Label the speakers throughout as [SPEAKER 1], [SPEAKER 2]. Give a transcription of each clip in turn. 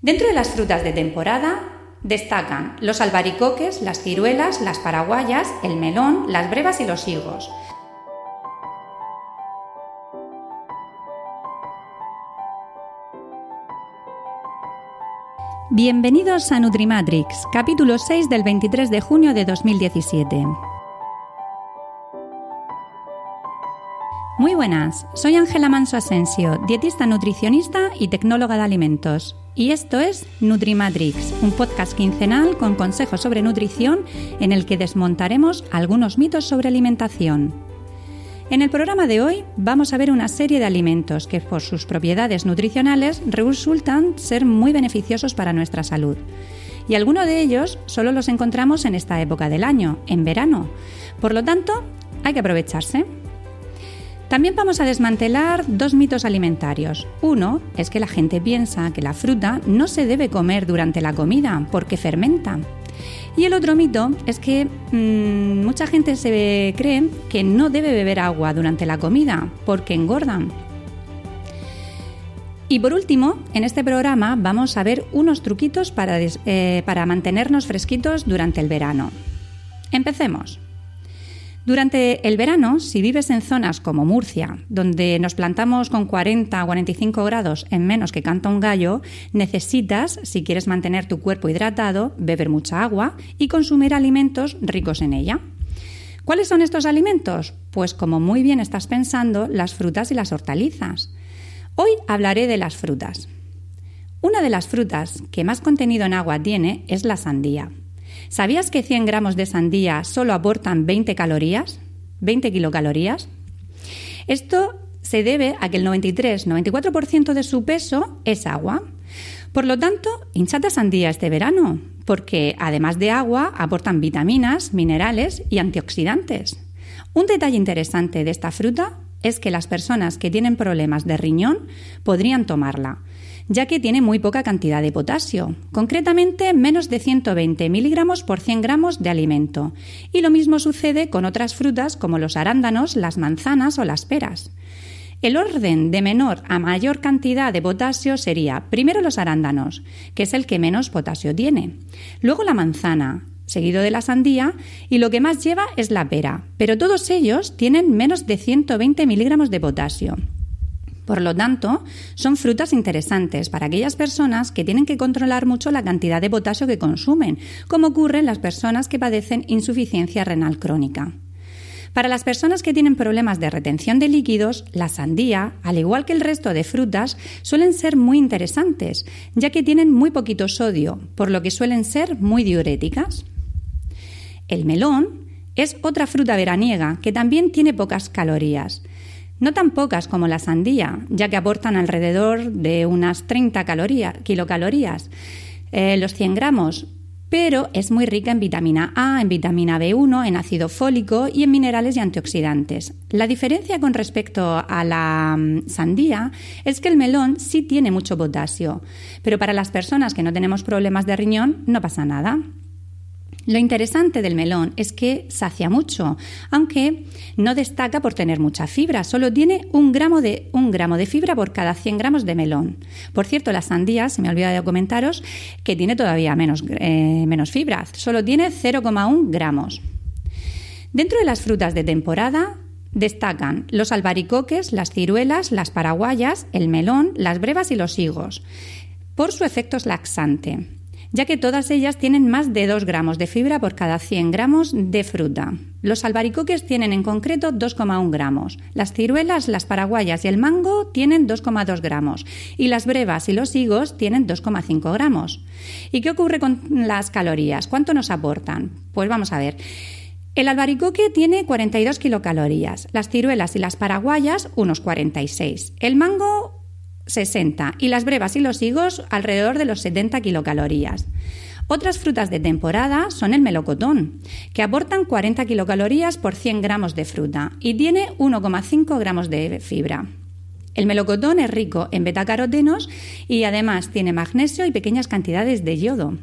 [SPEAKER 1] Dentro de las frutas de temporada destacan los albaricoques, las ciruelas, las paraguayas, el melón, las brevas y los higos. Bienvenidos a Nutrimatrix, capítulo 6 del 23 de junio de 2017. Muy buenas, soy Ángela Manso Asensio, dietista nutricionista y tecnóloga de alimentos. Y esto es Nutrimatrix, un podcast quincenal con consejos sobre nutrición en el que desmontaremos algunos mitos sobre alimentación. En el programa de hoy vamos a ver una serie de alimentos que por sus propiedades nutricionales resultan ser muy beneficiosos para nuestra salud. Y algunos de ellos solo los encontramos en esta época del año, en verano. Por lo tanto, hay que aprovecharse. También vamos a desmantelar dos mitos alimentarios. Uno es que la gente piensa que la fruta no se debe comer durante la comida porque fermenta. Y el otro mito es que mmm, mucha gente se cree que no debe beber agua durante la comida porque engordan. Y por último, en este programa vamos a ver unos truquitos para, eh, para mantenernos fresquitos durante el verano. Empecemos. Durante el verano, si vives en zonas como Murcia, donde nos plantamos con 40 o 45 grados en menos que canta un gallo, necesitas, si quieres mantener tu cuerpo hidratado, beber mucha agua y consumir alimentos ricos en ella. ¿Cuáles son estos alimentos? Pues como muy bien estás pensando, las frutas y las hortalizas. Hoy hablaré de las frutas. Una de las frutas que más contenido en agua tiene es la sandía. ¿Sabías que 100 gramos de sandía solo aportan 20 calorías? 20 kilocalorías. Esto se debe a que el 93-94% de su peso es agua. Por lo tanto, hinchate sandía este verano, porque además de agua aportan vitaminas, minerales y antioxidantes. Un detalle interesante de esta fruta es que las personas que tienen problemas de riñón podrían tomarla, ya que tiene muy poca cantidad de potasio, concretamente menos de 120 miligramos por 100 gramos de alimento. Y lo mismo sucede con otras frutas como los arándanos, las manzanas o las peras. El orden de menor a mayor cantidad de potasio sería primero los arándanos, que es el que menos potasio tiene, luego la manzana, seguido de la sandía, y lo que más lleva es la pera, pero todos ellos tienen menos de 120 miligramos de potasio. Por lo tanto, son frutas interesantes para aquellas personas que tienen que controlar mucho la cantidad de potasio que consumen, como ocurre en las personas que padecen insuficiencia renal crónica. Para las personas que tienen problemas de retención de líquidos, la sandía, al igual que el resto de frutas, suelen ser muy interesantes, ya que tienen muy poquito sodio, por lo que suelen ser muy diuréticas. El melón es otra fruta veraniega que también tiene pocas calorías. No tan pocas como la sandía, ya que aportan alrededor de unas 30 kilocalorías, eh, los 100 gramos, pero es muy rica en vitamina A, en vitamina B1, en ácido fólico y en minerales y antioxidantes. La diferencia con respecto a la mm, sandía es que el melón sí tiene mucho potasio, pero para las personas que no tenemos problemas de riñón no pasa nada. Lo interesante del melón es que sacia mucho, aunque no destaca por tener mucha fibra, solo tiene un gramo de, fibra por cada 100 gramos de melón. Por cierto, la sandía, se me olvida de comentaros, que tiene todavía menos, eh, menos fibra, solo tiene 0,1 gramos. Dentro de las frutas de temporada, Destacan los albaricoques, las ciruelas, las paraguayas, el melón, las brevas y los higos, por su efecto laxante ya que todas ellas tienen más de 2 gramos de fibra por cada 100 gramos de fruta. Los albaricoques tienen en concreto 2,1 gramos. Las ciruelas, las paraguayas y el mango tienen 2,2 gramos. Y las brevas y los higos tienen 2,5 gramos. ¿Y qué ocurre con las calorías? ¿Cuánto nos aportan? Pues vamos a ver. El albaricoque tiene 42 kilocalorías, las ciruelas y las paraguayas unos 46, el mango 60 y las brevas y los higos alrededor de los 70 kilocalorías. Otras frutas de temporada son el melocotón, que aportan 40 kilocalorías por 100 gramos de fruta y tiene 1,5 gramos de fibra. El melocotón es rico en betacarotenos y además tiene magnesio y pequeñas cantidades de yodo.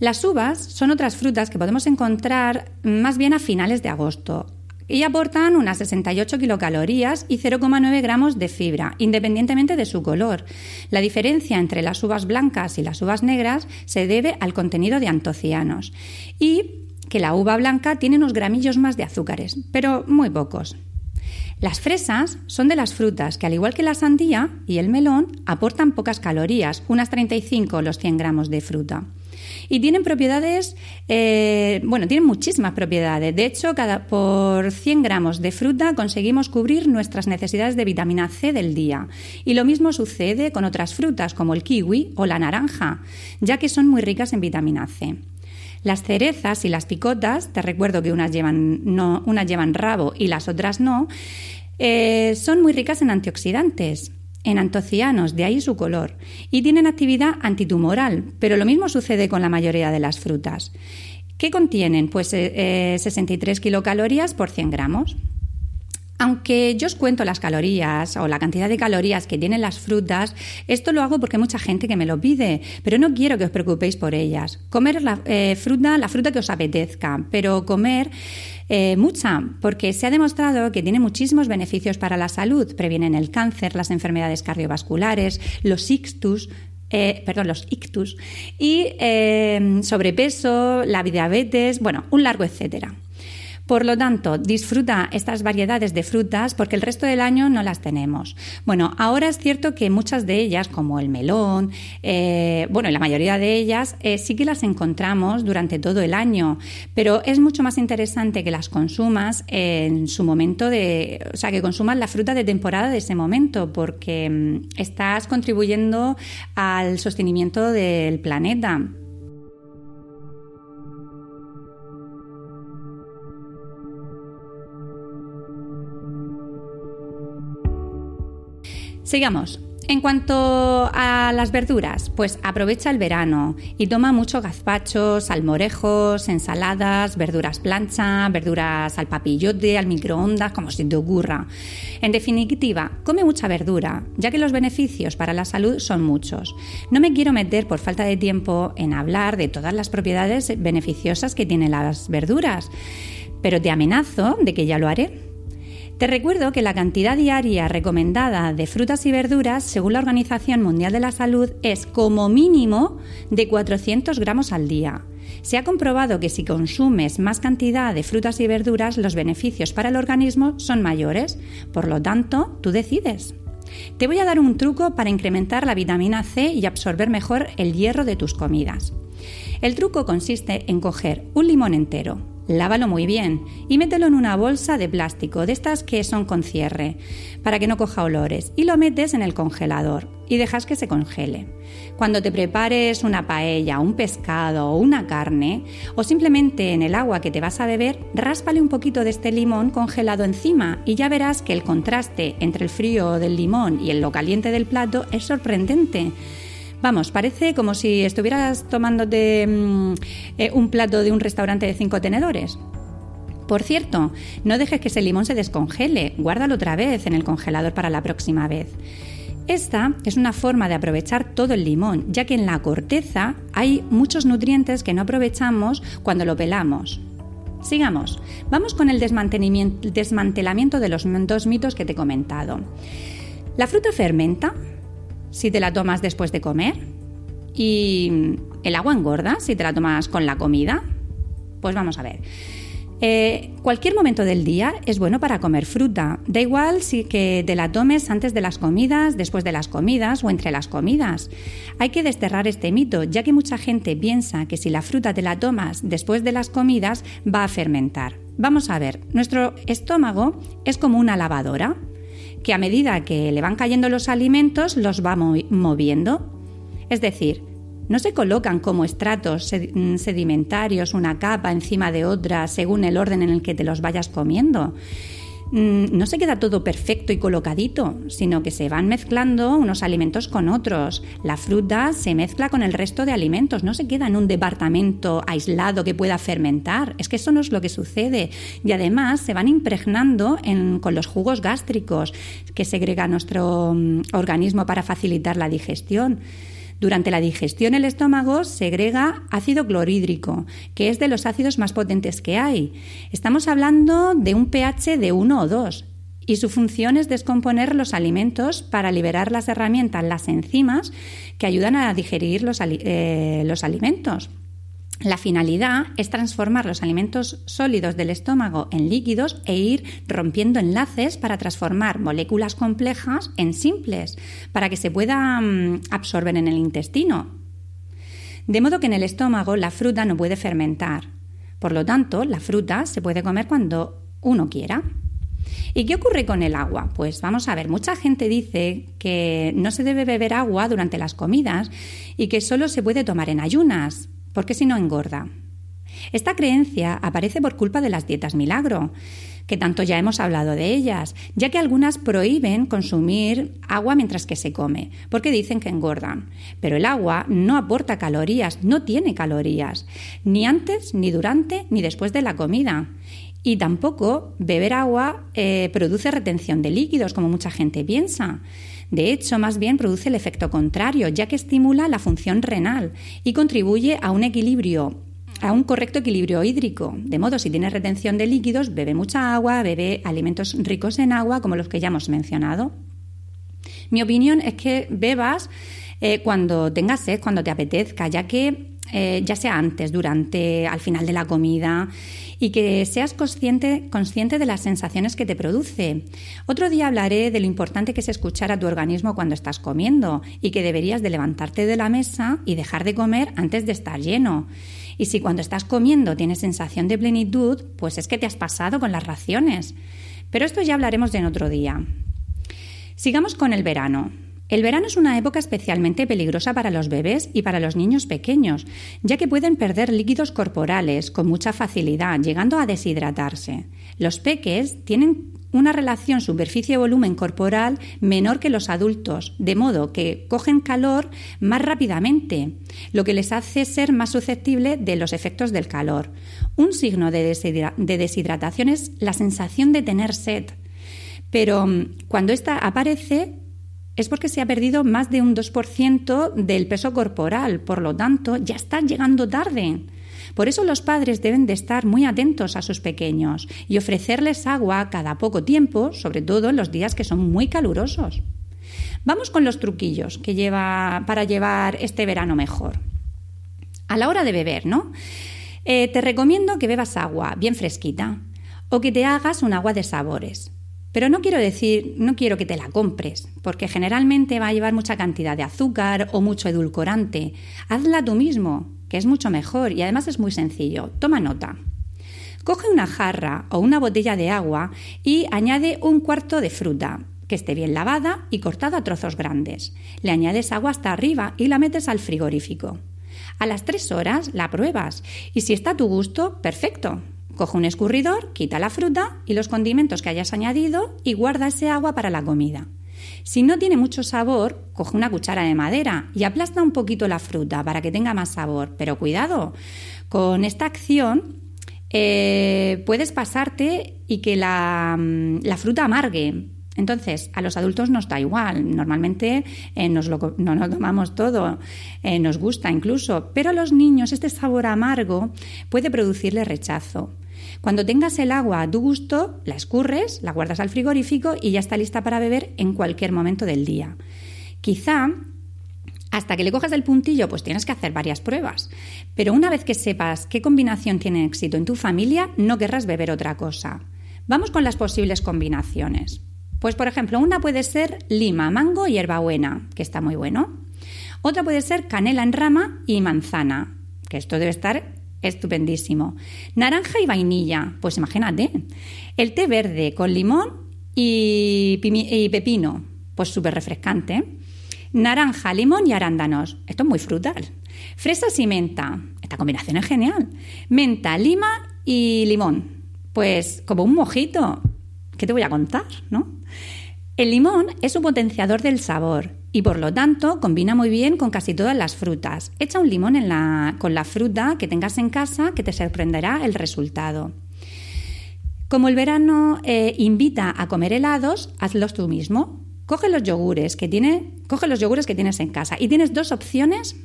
[SPEAKER 1] Las uvas son otras frutas que podemos encontrar más bien a finales de agosto, y aportan unas 68 kilocalorías y 0,9 gramos de fibra, independientemente de su color. La diferencia entre las uvas blancas y las uvas negras se debe al contenido de antocianos y que la uva blanca tiene unos gramillos más de azúcares, pero muy pocos. Las fresas son de las frutas que, al igual que la sandía y el melón, aportan pocas calorías, unas 35 los 100 gramos de fruta. Y tienen propiedades, eh, bueno, tienen muchísimas propiedades. De hecho, cada, por 100 gramos de fruta conseguimos cubrir nuestras necesidades de vitamina C del día. Y lo mismo sucede con otras frutas como el kiwi o la naranja, ya que son muy ricas en vitamina C. Las cerezas y las picotas, te recuerdo que unas llevan, no, unas llevan rabo y las otras no, eh, son muy ricas en antioxidantes en antocianos, de ahí su color, y tienen actividad antitumoral, pero lo mismo sucede con la mayoría de las frutas. ¿Qué contienen? Pues 63 eh, kilocalorías por 100 gramos. Aunque yo os cuento las calorías o la cantidad de calorías que tienen las frutas, esto lo hago porque hay mucha gente que me lo pide, pero no quiero que os preocupéis por ellas. Comer la eh, fruta, la fruta que os apetezca, pero comer eh, mucha, porque se ha demostrado que tiene muchísimos beneficios para la salud. Previenen el cáncer, las enfermedades cardiovasculares, los ictus, eh, perdón, los ictus, y sobrepeso, la diabetes, bueno, un largo etcétera. Por lo tanto, disfruta estas variedades de frutas porque el resto del año no las tenemos. Bueno, ahora es cierto que muchas de ellas, como el melón, eh, bueno, la mayoría de ellas eh, sí que las encontramos durante todo el año, pero es mucho más interesante que las consumas en su momento de, o sea, que consumas la fruta de temporada de ese momento, porque mm, estás contribuyendo al sostenimiento del planeta. Sigamos. En cuanto a las verduras, pues aprovecha el verano y toma mucho gazpacho, salmorejos, ensaladas, verduras plancha, verduras al papillote, al microondas, como si te ocurra. En definitiva, come mucha verdura, ya que los beneficios para la salud son muchos. No me quiero meter por falta de tiempo en hablar de todas las propiedades beneficiosas que tienen las verduras, pero te amenazo de que ya lo haré. Te recuerdo que la cantidad diaria recomendada de frutas y verduras, según la Organización Mundial de la Salud, es como mínimo de 400 gramos al día. Se ha comprobado que si consumes más cantidad de frutas y verduras, los beneficios para el organismo son mayores. Por lo tanto, tú decides. Te voy a dar un truco para incrementar la vitamina C y absorber mejor el hierro de tus comidas. El truco consiste en coger un limón entero, Lávalo muy bien y mételo en una bolsa de plástico, de estas que son con cierre, para que no coja olores, y lo metes en el congelador y dejas que se congele. Cuando te prepares una paella, un pescado o una carne, o simplemente en el agua que te vas a beber, ráspale un poquito de este limón congelado encima y ya verás que el contraste entre el frío del limón y el lo caliente del plato es sorprendente. Vamos, parece como si estuvieras tomándote mm, eh, un plato de un restaurante de cinco tenedores. Por cierto, no dejes que ese limón se descongele, guárdalo otra vez en el congelador para la próxima vez. Esta es una forma de aprovechar todo el limón, ya que en la corteza hay muchos nutrientes que no aprovechamos cuando lo pelamos. Sigamos, vamos con el desmantelamiento de los dos mitos que te he comentado. ¿La fruta fermenta? Si te la tomas después de comer? ¿Y el agua engorda si te la tomas con la comida? Pues vamos a ver. Eh, cualquier momento del día es bueno para comer fruta. Da igual si que te la tomes antes de las comidas, después de las comidas o entre las comidas. Hay que desterrar este mito, ya que mucha gente piensa que si la fruta te la tomas después de las comidas va a fermentar. Vamos a ver, nuestro estómago es como una lavadora que a medida que le van cayendo los alimentos los va moviendo. Es decir, no se colocan como estratos mm, sedimentarios una capa encima de otra según el orden en el que te los vayas comiendo. Mm, no se queda todo perfecto y colocadito, sino que se van mezclando unos alimentos con otros. La fruta se mezcla con el resto de alimentos, no se queda en un departamento aislado que pueda fermentar. Es que eso no es lo que sucede. Y además se van impregnando con los jugos gástricos que segrega nuestro mm, organismo para facilitar la digestión. Durante la digestión el estómago segrega ácido clorhídrico, que es de los ácidos más potentes que hay. Estamos hablando de un pH de 1 o 2 y su función es descomponer los alimentos para liberar las herramientas, las enzimas, que ayudan a digerir los, eh, los alimentos. La finalidad es transformar los alimentos sólidos del estómago en líquidos e ir rompiendo enlaces para transformar moléculas complejas en simples, para que se puedan mm, absorber en el intestino. De modo que en el estómago la fruta no puede fermentar. Por lo tanto, la fruta se puede comer cuando uno quiera. ¿Y qué ocurre con el agua? Pues vamos a ver, mucha gente dice que no se debe beber agua durante las comidas y que solo se puede tomar en ayunas, porque si no engorda. Esta creencia aparece por culpa de las dietas milagro, que tanto ya hemos hablado de ellas, ya que algunas prohíben consumir agua mientras que se come, porque dicen que engordan. Pero el agua no aporta calorías, no tiene calorías, ni antes, ni durante, ni después de la comida. Y tampoco beber agua eh, produce retención de líquidos, como mucha gente piensa. De hecho, más bien produce el efecto contrario, ya que estimula la función renal y contribuye a un equilibrio a un correcto equilibrio hídrico. De modo, si tienes retención de líquidos, bebe mucha agua, bebe alimentos ricos en agua, como los que ya hemos mencionado. Mi opinión es que bebas eh, cuando tengas sed, cuando te apetezca, ya que eh, ya sea antes, durante, al final de la comida, y que seas consciente, consciente de las sensaciones que te produce. Otro día hablaré de lo importante que es escuchar a tu organismo cuando estás comiendo y que deberías de levantarte de la mesa y dejar de comer antes de estar lleno. Y si cuando estás comiendo tienes sensación de plenitud, pues es que te has pasado con las raciones. Pero esto ya hablaremos en otro día. Sigamos con el verano. El verano es una época especialmente peligrosa para los bebés y para los niños pequeños, ya que pueden perder líquidos corporales con mucha facilidad, llegando a deshidratarse. Los peques tienen una relación superficie-volumen corporal menor que los adultos, de modo que cogen calor más rápidamente, lo que les hace ser más susceptibles de los efectos del calor. Un signo de, deshidratación es la sensación de tener sed. Pero mm, cuando esta aparece, es porque se ha perdido más de un 2% del peso corporal, por lo tanto, ya están llegando tarde. Por eso los padres deben de estar muy atentos a sus pequeños y ofrecerles agua cada poco tiempo, sobre todo en los días que son muy calurosos. Vamos con los truquillos que lleva para llevar este verano mejor. A la hora de beber, ¿no? Eh, te recomiendo que bebas agua bien fresquita o que te hagas un agua de sabores. Pero no quiero decir, no quiero que te la compres, porque generalmente va a llevar mucha cantidad de azúcar o mucho edulcorante. Hazla tú mismo, que es mucho mejor y además es muy sencillo. Toma nota. Coge una jarra o una botella de agua y añade un cuarto de fruta, que esté bien lavada y cortada a trozos grandes. Le añades agua hasta arriba y la metes al frigorífico. A las tres horas la pruebas y si está a tu gusto, perfecto. Coge un escurridor, quita la fruta y los condimentos que hayas añadido y guarda ese agua para la comida. Si no tiene mucho sabor, coge una cuchara de madera y aplasta un poquito la fruta para que tenga más sabor. Pero cuidado, con esta acción eh, puedes pasarte y que la, mm, fruta amargue. Entonces, a los adultos nos da igual. Normalmente eh, nos lo, no nos tomamos todo, eh, nos gusta incluso. Pero a los niños este sabor amargo puede producirle rechazo. Cuando tengas el agua a tu gusto, la escurres, la guardas al frigorífico y ya está lista para beber en cualquier momento del día. Quizá hasta que le cojas el puntillo, pues tienes que hacer varias pruebas. Pero una vez que sepas qué combinación tiene éxito en tu familia, no querrás beber otra cosa. Vamos con las posibles combinaciones. Pues por ejemplo, una puede ser lima, mango y hierbabuena, que está muy bueno. Otra puede ser canela en rama y manzana, que esto debe estar estupendísimo. Naranja y vainilla, pues imagínate. El té verde con limón y, pepino, pues súper refrescante. Naranja, limón y arándanos, esto es muy frutal. Fresas y menta, esta combinación es genial. Menta, lima y limón, pues como un mojito. ¿Qué te voy a contar, no? El limón es un potenciador del sabor y por lo tanto combina muy bien con casi todas las frutas. Echa un limón con la fruta que tengas en casa que te sorprenderá el resultado. Como el verano eh, invita a comer helados, hazlos tú mismo. Coge los yogures que tiene, coge los yogures que tienes en casa y tienes dos opciones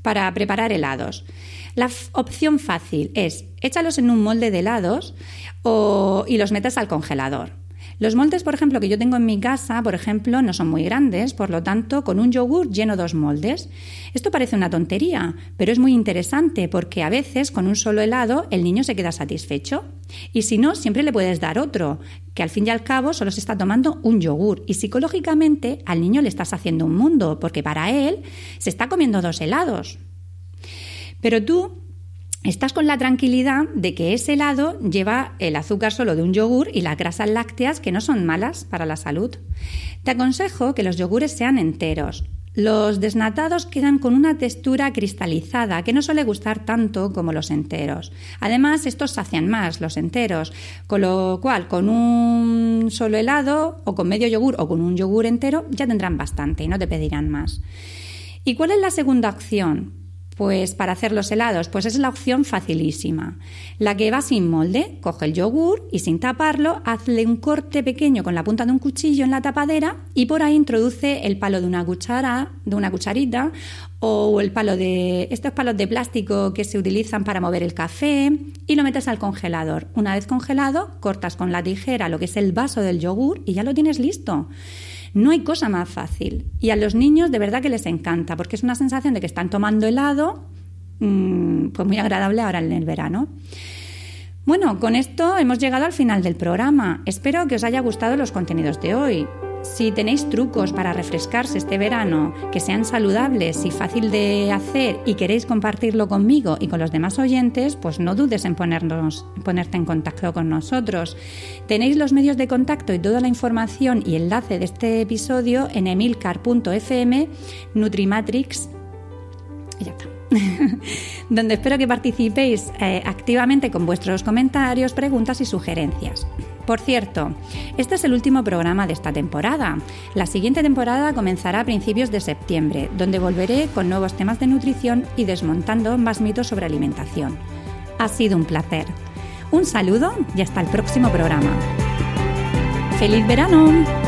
[SPEAKER 1] para preparar helados. La opción fácil es échalos en un molde de helados y los metes al congelador. Los moldes, por ejemplo, que yo tengo en mi casa, por ejemplo, no son muy grandes, por lo tanto, con un yogur lleno dos moldes. Esto parece una tontería, pero es muy interesante porque a veces con un solo helado el niño se queda satisfecho. Y si no, siempre le puedes dar otro, que al fin y al cabo solo se está tomando un yogur. Y psicológicamente al niño le estás haciendo un mundo, porque para él se está comiendo dos helados. Pero tú estás con la tranquilidad de que ese helado lleva el azúcar solo de un yogur y las grasas lácteas que no son malas para la salud. Te aconsejo que los yogures sean enteros. Los desnatados quedan con una textura cristalizada que no suele gustar tanto como los enteros. Además, estos sacian más, los enteros, con lo cual con un solo helado o con medio yogur o con un yogur entero ya tendrán bastante y no te pedirán más. ¿Y cuál es la segunda opción? Pues para hacer los helados, pues es la opción facilísima. La que va sin molde, coge el yogur y sin taparlo, hazle un corte pequeño con la punta de un cuchillo en la tapadera y por ahí introduce el palo de una cuchara, de una cucharita o el palo de estos palos de plástico que se utilizan para mover el café y lo metes al congelador. Una vez congelado, cortas con la tijera lo que es el vaso del yogur y ya lo tienes listo. No hay cosa más fácil. Y a los niños de verdad que les encanta, porque es una sensación de que están tomando helado, mm, pues muy agradable ahora en el verano. Bueno, con esto hemos llegado al final del programa. Espero que os haya gustado los contenidos de hoy. Si tenéis trucos para refrescarse este verano que sean saludables y fácil de hacer y queréis compartirlo conmigo y con los demás oyentes, pues no dudes en ponerte en contacto con nosotros. Tenéis los medios de contacto y toda la información y enlace de este episodio en emilcar.fm Nutrimatrix. Y ya está. donde espero que participéis eh, activamente con vuestros comentarios, preguntas y sugerencias. Por cierto, este es el último programa de esta temporada. La siguiente temporada comenzará a principios de septiembre, donde volveré con nuevos temas de nutrición y desmontando más mitos sobre alimentación. Ha sido un placer. Un saludo y hasta el próximo programa. ¡Feliz verano!